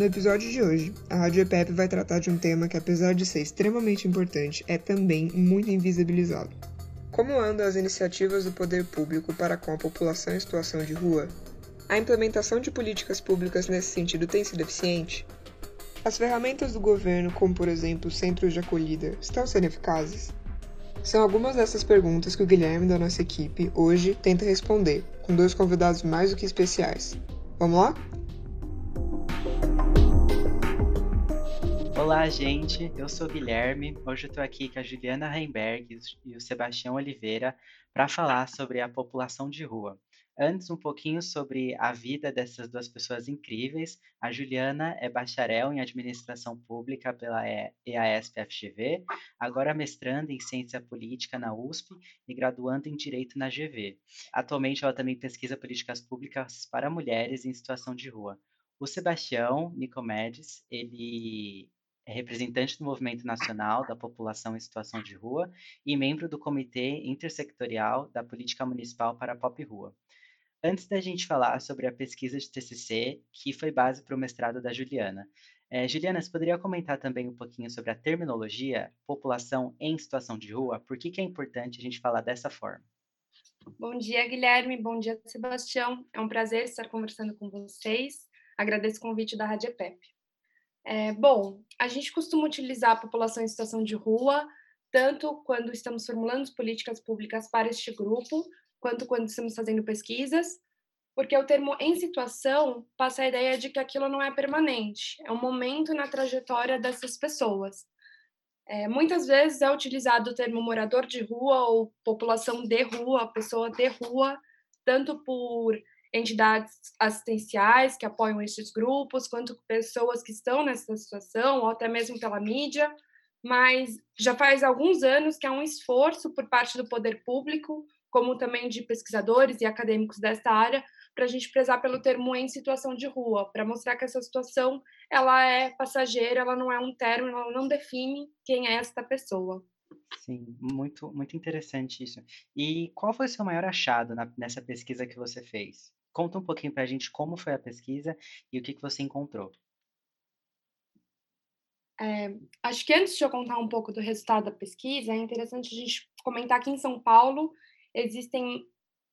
No episódio de hoje, a Rádio EPEP vai tratar de um tema que, apesar de ser extremamente importante, é também muito invisibilizado. Como andam as iniciativas do poder público para com a população em situação de rua? A implementação de políticas públicas nesse sentido tem sido eficiente? As ferramentas do governo, como por exemplo centros de acolhida, estão sendo eficazes? São algumas dessas perguntas que o Guilherme da nossa equipe hoje tenta responder, com dois convidados mais do que especiais. Vamos lá? Olá, gente. Eu sou Guilherme. Hoje eu estou aqui com a Juliana Heimberg e o Sebastião Oliveira para falar sobre a população de rua. Antes, um pouquinho sobre a vida dessas duas pessoas incríveis. A Juliana é bacharel em Administração Pública pela EASP-FGV, agora mestrando em Ciência Política na USP e graduando em Direito na GV. Atualmente, ela também pesquisa políticas públicas para mulheres em situação de rua. O Sebastião Nicomedes, ele é representante do Movimento Nacional da População em Situação de Rua e membro do Comitê Intersectorial da Política Municipal para a Pop Rua. Antes da gente falar sobre a pesquisa de TCC, que foi base para o mestrado da Juliana, é, Juliana, você poderia comentar também um pouquinho sobre a terminologia população em situação de rua? Por que, que é importante a gente falar dessa forma? Bom dia, Guilherme. Bom dia, Sebastião. É um prazer estar conversando com vocês. Agradeço o convite da Rádio EPEP. É, bom, a gente costuma utilizar a população em situação de rua, tanto quando estamos formulando políticas públicas para este grupo, quanto quando estamos fazendo pesquisas, porque o termo em situação passa a ideia de que aquilo não é permanente, é um momento na trajetória dessas pessoas. É, muitas vezes é utilizado o termo morador de rua ou população de rua, pessoa de rua, tanto por entidades assistenciais que apoiam esses grupos, quanto pessoas que estão nessa situação, ou até mesmo pela mídia, mas já faz alguns anos que há um esforço por parte do poder público como também de pesquisadores e acadêmicos desta área, para a gente prezar pelo termo em situação de rua, para mostrar que essa situação ela é passageira, ela não é um término, ela não define quem é esta pessoa. Sim, muito, muito interessante isso. E qual foi o seu maior achado na, nessa pesquisa que você fez? Conta um pouquinho para a gente como foi a pesquisa e o que, que você encontrou. É, acho que antes de eu contar um pouco do resultado da pesquisa, é interessante a gente comentar que em São Paulo existem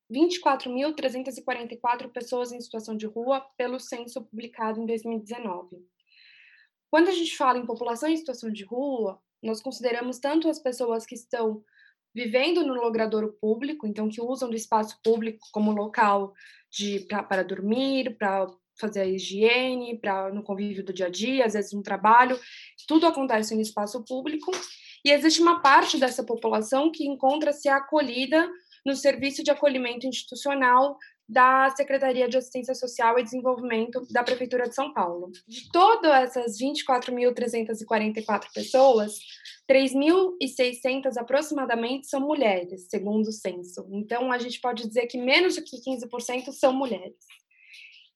24.344 pessoas em situação de rua pelo censo publicado em 2019. Quando a gente fala em população em situação de rua, nós consideramos tanto as pessoas que estão vivendo no logradouro público, então que usam do espaço público como local de para dormir, para fazer a higiene, para no convívio do dia a dia, às vezes um trabalho, tudo acontece no espaço público. E existe uma parte dessa população que encontra-se acolhida no Serviço de Acolhimento Institucional da Secretaria de Assistência Social e Desenvolvimento da Prefeitura de São Paulo. De todas essas 24.344 pessoas, 3.600 aproximadamente são mulheres, segundo o censo. Então, a gente pode dizer que menos do que 15% são mulheres.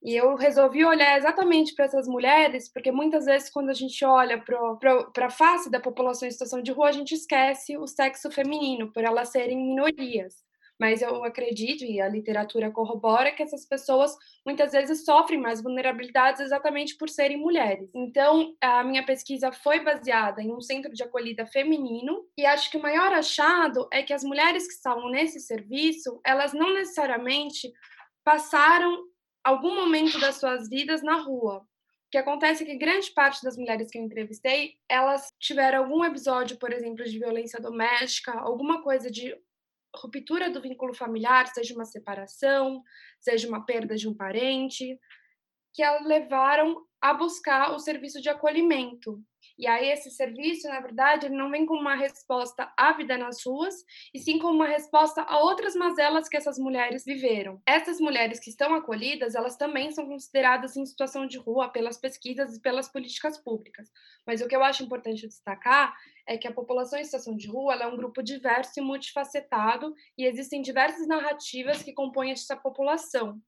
E eu resolvi olhar exatamente para essas mulheres, porque muitas vezes, quando a gente olha para a face da população em situação de rua, a gente esquece o sexo feminino, por elas serem minorias mas eu acredito, e a literatura corrobora, que essas pessoas muitas vezes sofrem mais vulnerabilidades exatamente por serem mulheres. Então, a minha pesquisa foi baseada em um centro de acolhida feminino, e acho que o maior achado é que as mulheres que estavam nesse serviço, elas não necessariamente passaram algum momento das suas vidas na rua. O que acontece é que grande parte das mulheres que eu entrevistei, elas tiveram algum episódio, por exemplo, de violência doméstica, alguma coisa de ruptura do vínculo familiar, seja uma separação, seja uma perda de um parente, que a levaram a buscar o serviço de acolhimento. E aí esse serviço, na verdade, ele não vem como uma resposta à vida nas ruas, e sim como uma resposta a outras mazelas que essas mulheres viveram. Essas mulheres que estão acolhidas, elas também são consideradas em situação de rua pelas pesquisas e pelas políticas públicas. Mas o que eu acho importante destacar é que a população em situação de rua é um grupo diverso e multifacetado, e existem diversas narrativas que compõem essa população.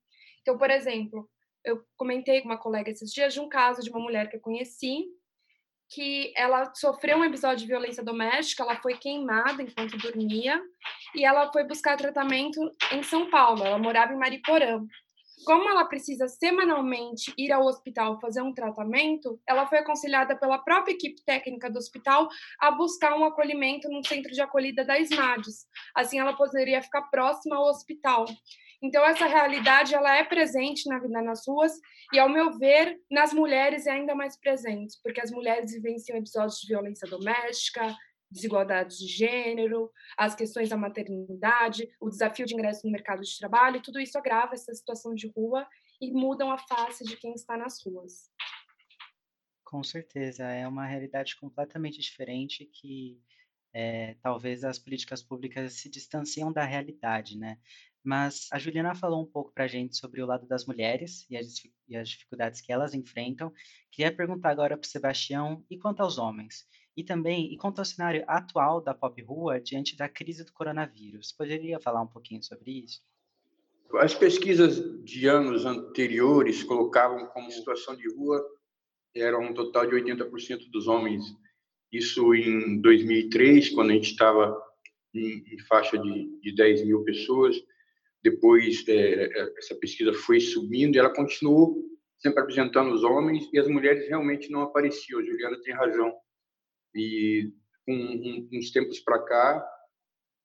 Então, por exemplo, eu comentei com uma colega esses dias de um caso de uma mulher que eu conheci, que ela sofreu um episódio de violência doméstica, ela foi queimada enquanto dormia e ela foi buscar tratamento em São Paulo. Ela morava em Mariporã. Como ela precisa semanalmente ir ao hospital fazer um tratamento, ela foi aconselhada pela própria equipe técnica do hospital a buscar um acolhimento no centro de acolhida da SMADES. Assim, ela poderia ficar próxima ao hospital. Então, essa realidade ela é presente na vida nas ruas e, ao meu ver, nas mulheres é ainda mais presente, porque as mulheres vivenciam episódios de violência doméstica, desigualdades de gênero, as questões da maternidade, o desafio de ingresso no mercado de trabalho, tudo isso agrava essa situação de rua e mudam a face de quem está nas ruas. Com certeza, é uma realidade completamente diferente que é, talvez as políticas públicas se distanciam da realidade, né? Mas a Juliana falou um pouco para a gente sobre o lado das mulheres e as, e as dificuldades que elas enfrentam. Queria perguntar agora para o Sebastião, e quanto aos homens? E também, e quanto ao cenário atual da pop rua diante da crise do coronavírus, poderia falar um pouquinho sobre isso? As pesquisas de anos anteriores colocavam como situação de rua era um total de 80% dos homens. Isso em 2003, quando a gente estava em, em, faixa de, de 10 mil pessoas. Depois, é, é, essa pesquisa foi subindo e ela continuou sempre apresentando os homens e as mulheres realmente não apareciam. A Juliana tem razão. E um, uns tempos para cá,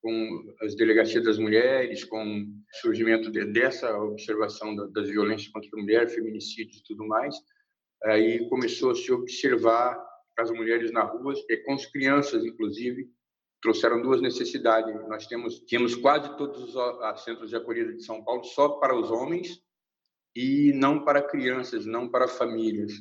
com as delegacias das mulheres, com o surgimento de, dessa observação da, das violências contra a mulher, feminicídios e tudo mais, aí começou a se observar as mulheres na rua, e com as crianças, inclusive, trouxeram duas necessidades. Nós temos tínhamos quase todos os centros de acolhida de São Paulo só para os homens e não para crianças, não para famílias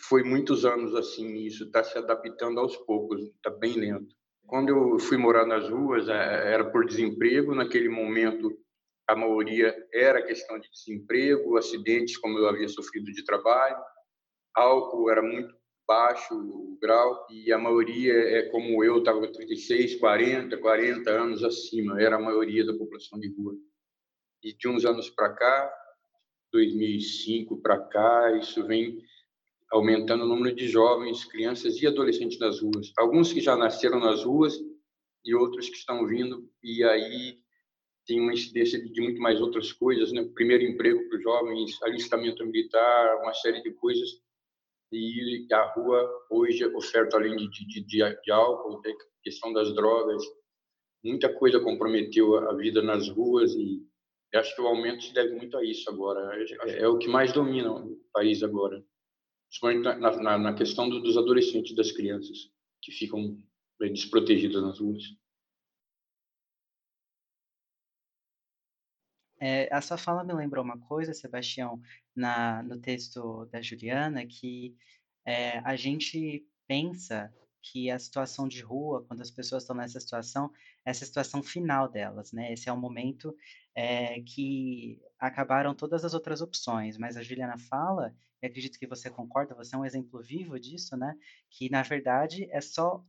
foi muitos anos assim, isso está se adaptando aos poucos, está bem lento. Quando eu fui morar nas ruas, é, era por desemprego, naquele momento a maioria era questão de desemprego, acidentes como eu havia sofrido de trabalho, álcool era muito baixo o grau e a maioria é como eu, estava com 36, 40, 40 anos acima, era a maioria da população de rua. E de uns anos para cá, 2005 para cá, isso vem aumentando o número de jovens, crianças e adolescentes nas ruas. Alguns que já nasceram nas ruas e outros que estão vindo, e aí tem uma incidência de muito mais outras coisas, né? Primeiro emprego para os jovens, alistamento militar, uma série de coisas. E a rua hoje oferta, além de, de, de, de álcool, tem questão das drogas, muita coisa comprometeu a vida nas ruas e acho que o aumento se deve muito a isso agora. É, é o que mais domina o país agora principalmente na, na, na questão do, dos adolescentes e das crianças que ficam desprotegidas nas ruas. É, a sua fala me lembrou uma coisa, Sebastião, na, no texto da Juliana, que é, a gente pensa que a situação de rua, quando as pessoas estão nessa situação, é essa situação final delas, né? Esse é o momento é, que acabaram todas as outras opções, mas a Juliana fala e acredito que você concorda, você é um exemplo vivo disso, né? Que na verdade é só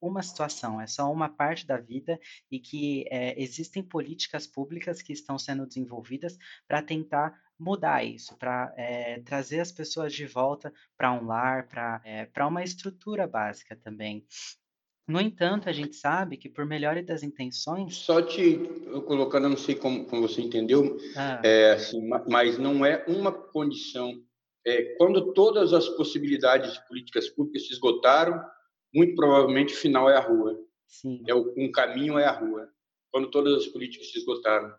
uma situação, é só uma parte da vida e que é, existem políticas públicas que estão sendo desenvolvidas para tentar mudar isso, para é, trazer as pessoas de volta para um lar, para é, uma estrutura básica também. No entanto, a gente sabe que por melhor das intenções. Só te colocando, não sei como, como você entendeu, ah. é, assim, mas não é uma condição é, quando todas as possibilidades de políticas públicas se esgotaram, muito provavelmente o final é a rua. Sim. É o, um caminho é a rua. Quando todas as políticas se esgotaram.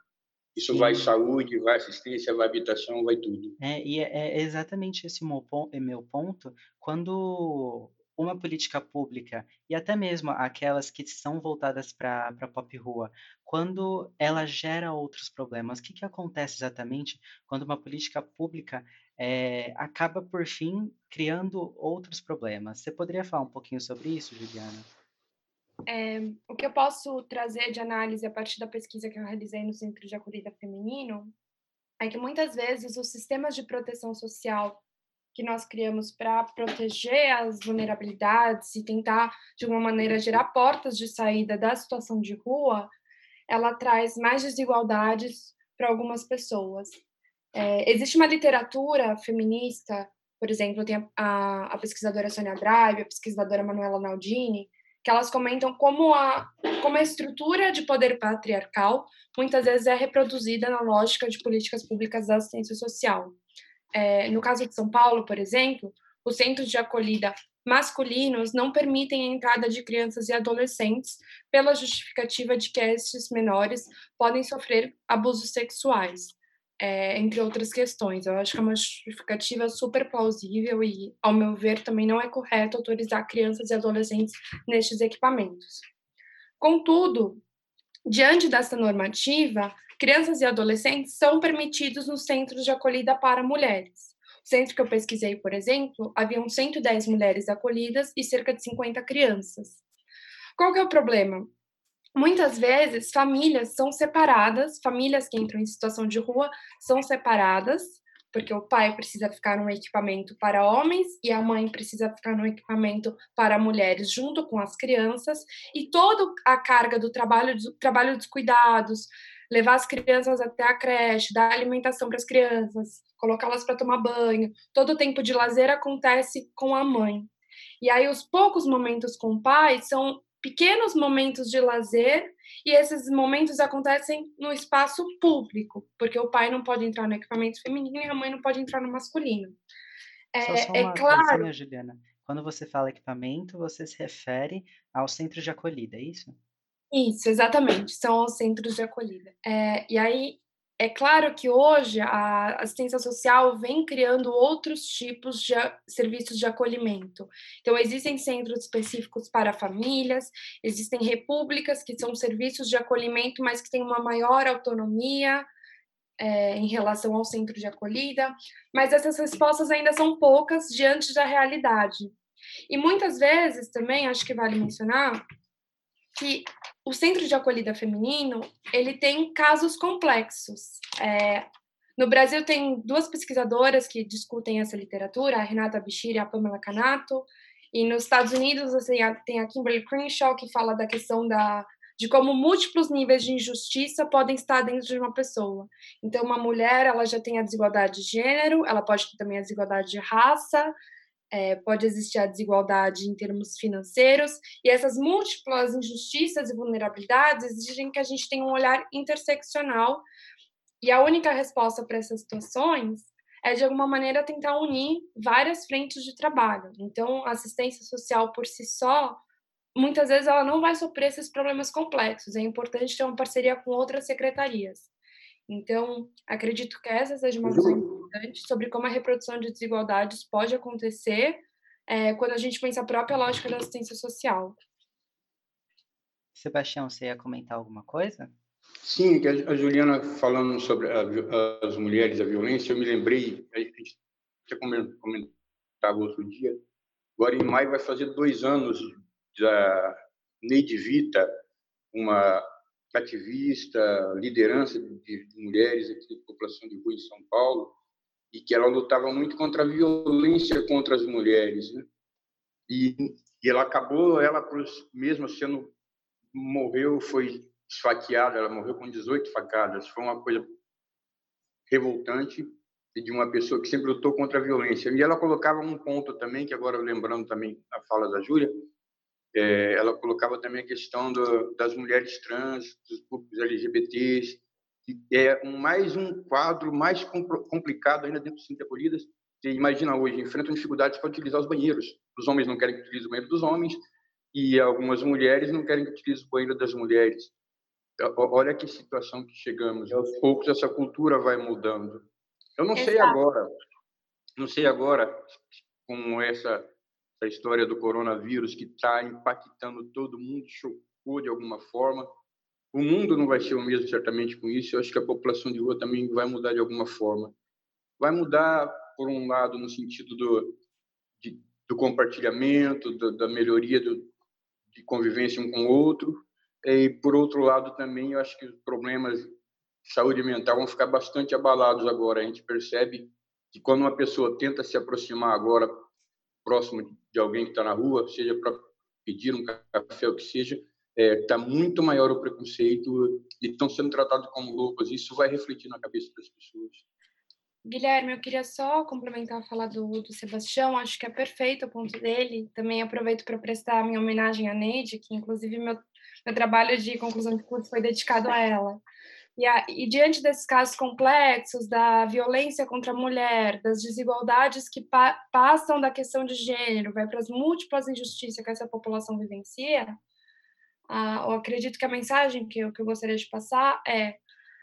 Isso Sim. vai saúde, vai assistência, vai habitação, vai tudo. É, e é, é exatamente esse meu, meu ponto. Quando uma política pública e até mesmo aquelas que são voltadas para a pop rua, quando ela gera outros problemas, o que, que acontece exatamente quando uma política pública é, acaba, por fim, criando outros problemas? Você poderia falar um pouquinho sobre isso, Juliana? É, o que eu posso trazer de análise a partir da pesquisa que eu realizei no Centro de Acolhida Feminino é que muitas vezes os sistemas de proteção social que nós criamos para proteger as vulnerabilidades e tentar, de alguma maneira, gerar portas de saída da situação de rua, ela traz mais desigualdades para algumas pessoas. É, existe uma literatura feminista, por exemplo, tem a, a, pesquisadora Sônia Drive, a pesquisadora Manuela Naldini, que elas comentam como a, como a estrutura de poder patriarcal muitas vezes é reproduzida na lógica de políticas públicas da assistência social. É, no caso de São Paulo, por exemplo, os centros de acolhida masculinos não permitem a entrada de crianças e adolescentes pela justificativa de que estes menores podem sofrer abusos sexuais é, entre outras questões. Eu acho que é uma justificativa super plausível e, ao meu ver, também não é correto autorizar crianças e adolescentes nestes equipamentos. Contudo, diante dessa normativa, crianças e adolescentes são permitidos nos centros de acolhida para mulheres. O centro que eu pesquisei, por exemplo, haviam 110 mulheres acolhidas e cerca de 50 crianças. Qual que é o problema? Muitas vezes, famílias são separadas, famílias que entram em situação de rua são separadas, porque o pai precisa ficar num equipamento para homens e a mãe precisa ficar num equipamento para mulheres, junto com as crianças, e toda a carga do trabalho, do trabalho dos cuidados, levar as crianças até a creche, dar alimentação para as crianças, colocá-las para tomar banho, todo o tempo de lazer acontece com a mãe. E aí, os poucos momentos com o pai são pequenos momentos de lazer e esses momentos acontecem no espaço público, porque o pai não pode entrar no equipamento feminino e a mãe não pode entrar no masculino. É, só, só é claro. Juliana. Quando você fala equipamento, você se refere ao centro de acolhida, é isso? Isso, exatamente, são os centros de acolhida. É, e aí, é claro que hoje a assistência social vem criando outros tipos de serviços de acolhimento. Então, existem centros específicos para famílias, existem repúblicas, que são serviços de acolhimento, mas que têm uma maior autonomia é, em relação ao centro de acolhida, mas essas respostas ainda são poucas diante da realidade. E muitas vezes também, acho que vale mencionar, que o centro de acolhida feminino ele tem casos complexos. É, no Brasil tem duas pesquisadoras que discutem essa literatura, a Renata Bichir e a Pamela Canato, e nos Estados Unidos assim, tem a Kimberly Crenshaw que fala da questão da de como múltiplos níveis de injustiça podem estar dentro de uma pessoa. Então, uma mulher, ela já tem a desigualdade de gênero, ela pode ter também a desigualdade de raça, é, pode existir a desigualdade em termos financeiros, e essas múltiplas injustiças e vulnerabilidades exigem que a gente tenha um olhar interseccional, e a única resposta para essas situações é, de alguma maneira, tentar unir várias frentes de trabalho. Então, a assistência social por si só, muitas vezes, ela não vai suprir esses problemas complexos, é importante ter uma parceria com outras secretarias. Então, acredito que essa seja uma visão importante sobre como a reprodução de desigualdades pode acontecer é, quando a gente pensa a própria lógica da assistência social. Sebastião, você ia comentar alguma coisa? Sim, a Juliana falando sobre a, as mulheres, a violência, eu me lembrei, a gente tinha comentado outro dia, agora em maio vai fazer dois anos da Neide Vita, uma ativista, liderança de, mulheres aqui da população de rua em São Paulo, e que ela lutava muito contra a violência contra as mulheres, né? E, e ela acabou, ela mesmo sendo morreu, foi esfaqueada, ela morreu com 18 facadas. Foi uma coisa revoltante de uma pessoa que sempre lutou contra a violência. E ela colocava um ponto também, que agora lembrando também a fala da Júlia, é, ela colocava também a questão do, das mulheres trans, dos grupos LGBTs, é mais um quadro mais complicado ainda dentro do Centro de Acolhidas. Você imagina hoje, enfrentam dificuldades para utilizar os banheiros. Os homens não querem que utilize o banheiro dos homens e algumas mulheres não querem que utilize o banheiro das mulheres. Olha que situação que chegamos. Aos poucos essa cultura vai mudando. Eu não Exato. sei agora, não sei agora com essa essa história do coronavírus que está impactando todo mundo, chocou de alguma forma. O mundo não vai ser o mesmo, certamente, com isso. Eu acho que a população de rua também vai mudar de alguma forma. Vai mudar, por um lado, no sentido do, de, do compartilhamento, do, da melhoria do, de convivência um com o outro. E, por outro lado, também, eu acho que os problemas de saúde mental vão ficar bastante abalados agora. A gente percebe que quando uma pessoa tenta se aproximar agora próximo de alguém que está na rua, seja para pedir um café, o que seja, está é, tá muito maior o preconceito e estão sendo tratados como loucos. Isso vai refletir na cabeça das pessoas. Guilherme, eu queria só complementar a fala do, do Sebastião, acho que é perfeito o ponto dele. Também aproveito para prestar minha homenagem à Neide, que inclusive meu, meu trabalho de conclusão de curso foi dedicado a ela. E, a, e, diante desses casos complexos da violência contra a mulher, das desigualdades que pa, passam da questão de gênero, vai para as múltiplas injustiças que essa população vivencia, ah, eu acredito que a mensagem que eu, que eu gostaria de passar é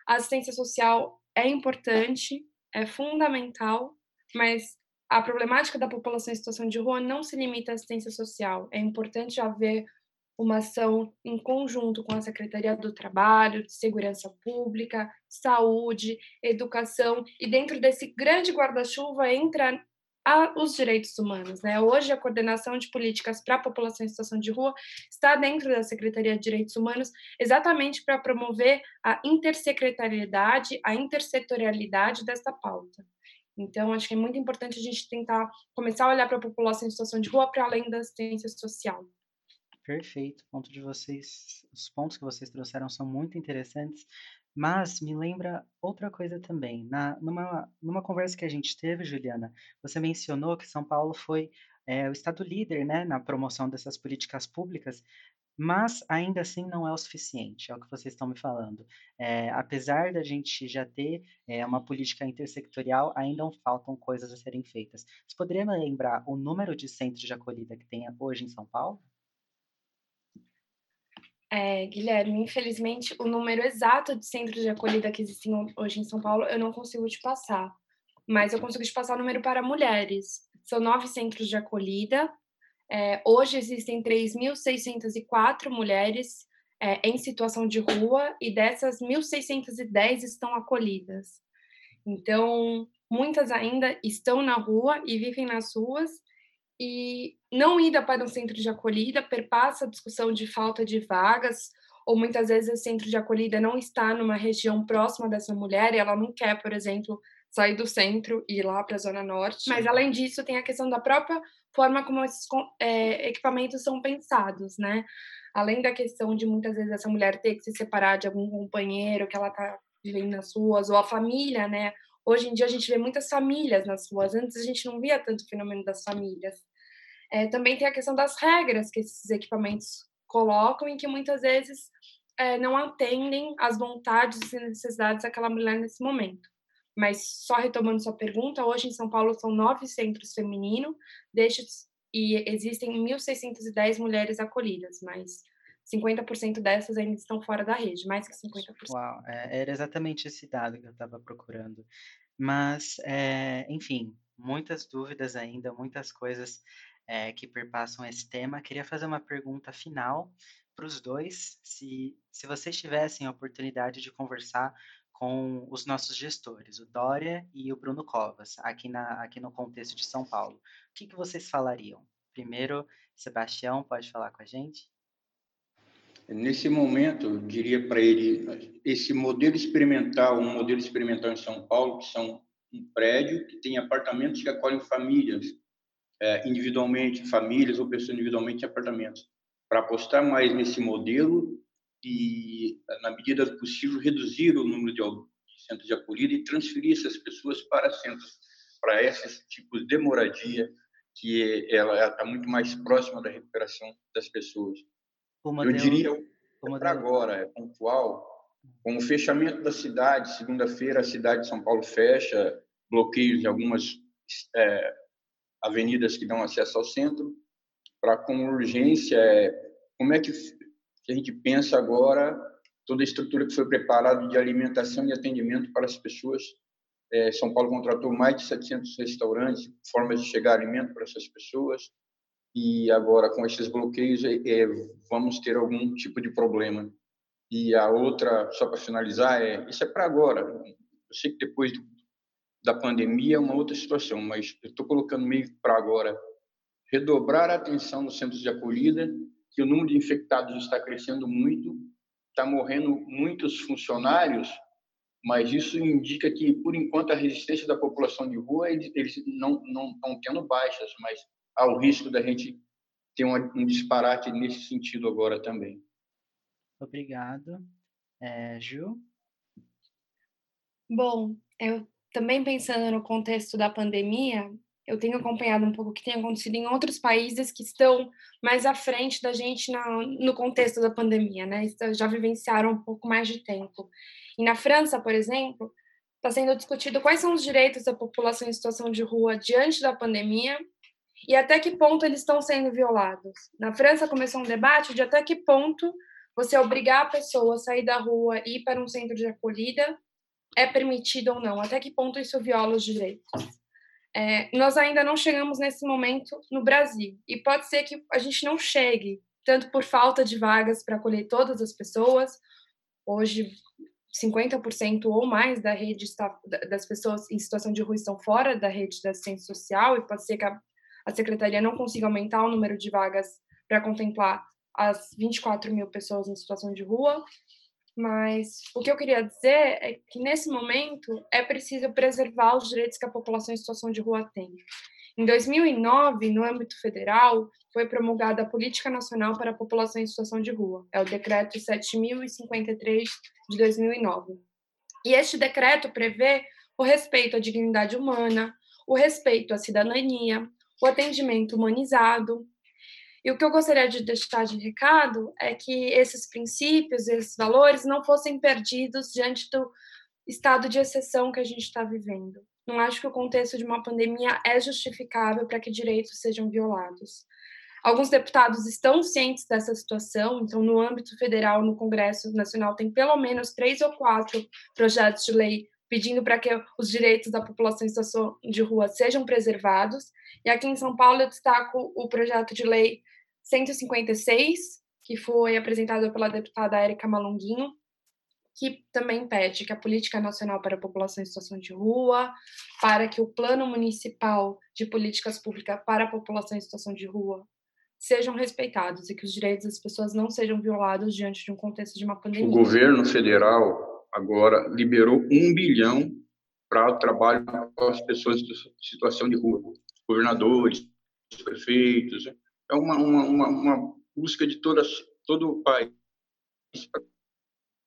a assistência social é importante, é fundamental, mas a problemática da população em situação de rua não se limita à assistência social. É importante haver uma ação em conjunto com a Secretaria do Trabalho, Segurança Pública, Saúde, Educação, e dentro desse grande guarda-chuva entra os direitos humanos. Né? Hoje, a coordenação de políticas para a população em situação de rua está dentro da Secretaria de Direitos Humanos, exatamente para promover a intersecretariedade, a intersetorialidade dessa pauta. Então, acho que é muito importante a gente tentar começar a olhar para a população em situação de rua para além da assistência social. Perfeito, ponto de vocês, os pontos que vocês trouxeram são muito interessantes, mas me lembra outra coisa também. Na, numa, numa conversa que a gente teve, Juliana, você mencionou que São Paulo foi é, o estado líder né, na promoção dessas políticas públicas, mas ainda assim não é o suficiente, é o que vocês estão me falando. É, apesar da gente já ter é, uma política intersectorial, ainda faltam coisas a serem feitas. Você poderia me lembrar o número de centros de acolhida que tem hoje em São Paulo? É, Guilherme, infelizmente, o número exato de centros de acolhida que existem hoje em São Paulo eu não consigo te passar, mas eu consigo te passar o número para mulheres. São nove centros de acolhida. É, hoje existem 3.604 mulheres é, em situação de rua e dessas 1.610 estão acolhidas. Então, muitas ainda estão na rua e vivem nas ruas e não ida para um centro de acolhida perpassa a discussão de falta de vagas, ou muitas vezes o centro de acolhida não está numa região próxima dessa mulher e ela não quer, por exemplo, sair do centro e ir lá para a Zona Norte. Mas, além disso, tem a questão da própria forma como esses é, equipamentos são pensados, né? Além da questão de muitas vezes essa mulher ter que se separar de algum companheiro que ela está vivendo nas ruas, ou a família, né? Hoje em dia a gente vê muitas famílias nas ruas, antes a gente não via tanto o fenômeno das famílias. É, também tem a questão das regras que esses equipamentos colocam e que muitas vezes é, não atendem às vontades e necessidades daquela mulher nesse momento. Mas só retomando sua pergunta, hoje em São Paulo são nove centros femininos, destes, e existem 1.610 mulheres acolhidas, mas 50% dessas ainda estão fora da rede, mais que 50%. Uau, é, era exatamente esse dado que eu estava procurando. Mas, é, enfim, muitas dúvidas ainda, muitas coisas é, que perpassam esse tema. Queria fazer uma pergunta final para os dois, se, se vocês tivessem a oportunidade de conversar com os nossos gestores, o Dória e o Bruno Covas, aqui, na, aqui no contexto de São Paulo. O que, que vocês falariam? Primeiro, Sebastião, pode falar com a gente? Nesse momento, eu diria para ele, esse modelo experimental, um modelo experimental em São Paulo, que são um prédio que tem apartamentos que acolhem famílias é, individualmente, famílias ou pessoas individualmente em apartamentos, para apostar mais nesse modelo e, na medida do possível, reduzir o número de centros de acolhida e transferir essas pessoas para centros, para esses tipos de moradia, que ela está muito mais próxima da recuperação das pessoas. Eu diria, para agora, é pontual, com o fechamento da cidade, segunda-feira a cidade de São Paulo fecha, bloqueios em algumas é, avenidas que dão acesso ao centro, para com urgência, é, como é que, que a gente pensa agora toda a estrutura que foi preparada de alimentação e atendimento para as pessoas. É, São Paulo contratou mais de 700 restaurantes, formas de chegar alimento para essas pessoas, e agora com esses bloqueios é, é vamos ter algum tipo de problema. E a outra, só para finalizar, é isso é para agora. Eu sei que depois da pandemia é uma outra situação, mas eu estou colocando meio para agora redobrar a atenção nos centros de acolhida, que o número de infectados está crescendo muito, está morrendo muitos funcionários, mas isso indica que, por enquanto, a resistência da população de rua, eles, eles não, não estão tendo baixas, mas há o risco da gente ter um, disparate nesse sentido agora também. Obrigado. É, Ju? Bom, eu também pensando no contexto da pandemia, eu tenho acompanhado um pouco o que tem acontecido em outros países que estão mais à frente da gente na, no contexto da pandemia, né? Já vivenciaram um pouco mais de tempo. E na França, por exemplo, está sendo discutido quais são os direitos da população em situação de rua diante da pandemia e até que ponto eles estão sendo violados. Na França começou um debate de até que ponto você obrigar a pessoa a sair da rua e ir para um centro de acolhida é permitido ou não, até que ponto isso viola os direitos. É, nós ainda não chegamos nesse momento no Brasil, e pode ser que a gente não chegue, tanto por falta de vagas para acolher todas as pessoas, hoje 50% ou mais da rede está, das pessoas em situação de rua estão fora da rede da assistência social, e pode ser que a, a secretaria não consiga aumentar o número de vagas para contemplar as 24 mil pessoas em situação de rua, mas o que eu queria dizer é que, nesse momento, é preciso preservar os direitos que a população em situação de rua tem. Em 2009, no âmbito federal, foi promulgada a Política Nacional para a População em Situação de Rua, é o Decreto 7053 de 2009. E este decreto prevê o respeito à dignidade humana, o respeito à cidadania, o atendimento humanizado, e o que eu gostaria de deixar de recado é que esses princípios, esses valores não fossem perdidos diante do estado de exceção que a gente está vivendo. Não acho que o contexto de uma pandemia é justificável para que direitos sejam violados. Alguns deputados estão cientes dessa situação, então, no âmbito federal, no Congresso Nacional, tem pelo menos três ou quatro projetos de lei pedindo para que os direitos da população em situação de rua sejam preservados. E aqui em São Paulo, eu destaco o projeto de lei 156, que foi apresentado pela deputada Érica Malonguinho, que também pede que a Política Nacional para a População em Situação de Rua, para que o Plano Municipal de Políticas Públicas para a População em Situação de Rua sejam respeitados e que os direitos das pessoas não sejam violados diante de um contexto de uma pandemia. O governo federal agora liberou um bilhão para o trabalho com as pessoas em situação de rua, governadores, prefeitos, é uma, uma, uma, uma busca de todas, todo o país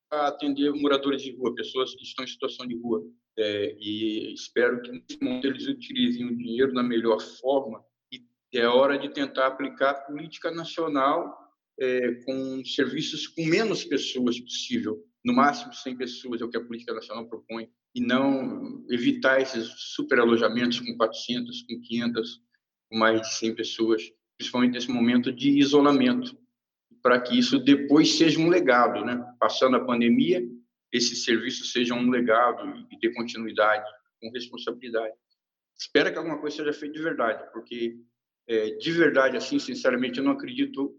para atender moradores de rua, pessoas que estão em situação de rua. É, e espero que nesse momento eles utilizem o dinheiro da melhor forma e é hora de tentar aplicar a política nacional é, com serviços com menos pessoas possível, no máximo 100 pessoas é o que a política nacional propõe, e não evitar esses superalojamentos com 400, com 500, com mais de 100 pessoas principalmente nesse momento de isolamento, para que isso depois seja um legado, né? Passando a pandemia, esse serviço seja um legado e dê continuidade com responsabilidade. Espero que alguma coisa seja feita de verdade, porque é, de verdade, assim, sinceramente, eu não acredito.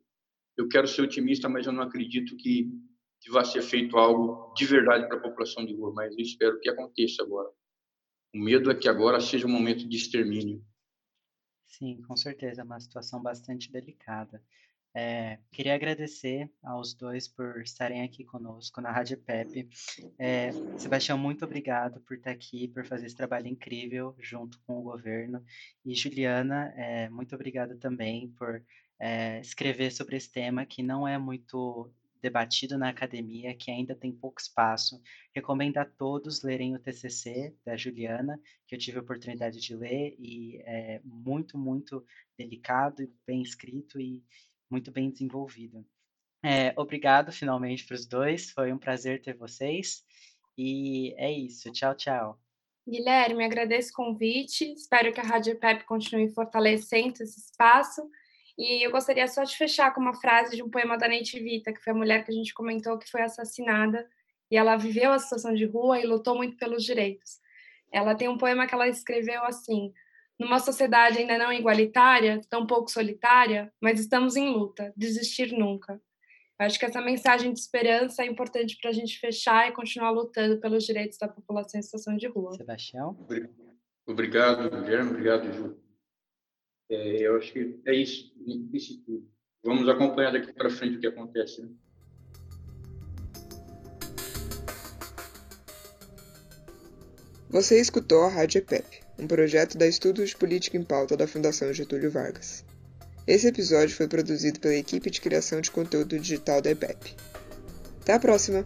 Eu quero ser otimista, mas eu não acredito que, que vá ser feito algo de verdade para a população de rua. Mas eu espero que aconteça agora. O medo é que agora seja um momento de extermínio Sim, com certeza, é uma situação bastante delicada. É, queria agradecer aos dois por estarem aqui conosco na Rádio Pepe. É, Sebastião, muito obrigado por estar aqui, por fazer esse trabalho incrível junto com o governo. E Juliana, é, muito obrigado também por é, escrever sobre esse tema que não é muito debatido na academia, que ainda tem pouco espaço. Recomendo a todos lerem o TCC da Juliana, que eu tive a oportunidade de ler, e é muito, muito delicado, bem escrito e muito bem desenvolvido. É, obrigado finalmente para os dois, foi um prazer ter vocês. E é isso, tchau, tchau. Guilherme, agradeço o convite, espero que a Rádio PEP continue fortalecendo esse espaço e eu gostaria só de fechar com uma frase de um poema da Neite Vita, que foi a mulher que a gente comentou que foi assassinada e ela viveu a situação de rua e lutou muito pelos direitos. Ela tem um poema que ela escreveu assim: numa sociedade ainda não igualitária, tão pouco solitária, mas estamos em luta, desistir nunca. Eu acho que essa mensagem de esperança é importante para a gente fechar e continuar lutando pelos direitos da população em situação de rua. Sebastião? Obrigado, Guilherme. Obrigado, Ju. É, eu acho que é isso, isso tudo. Vamos acompanhar daqui para frente o que acontece. Né? Você escutou a Rádio EPEP, um projeto da Estudos de Política em Pauta da Fundação Getúlio Vargas. Esse episódio foi produzido pela equipe de criação de conteúdo digital da EPEP. Até a próxima!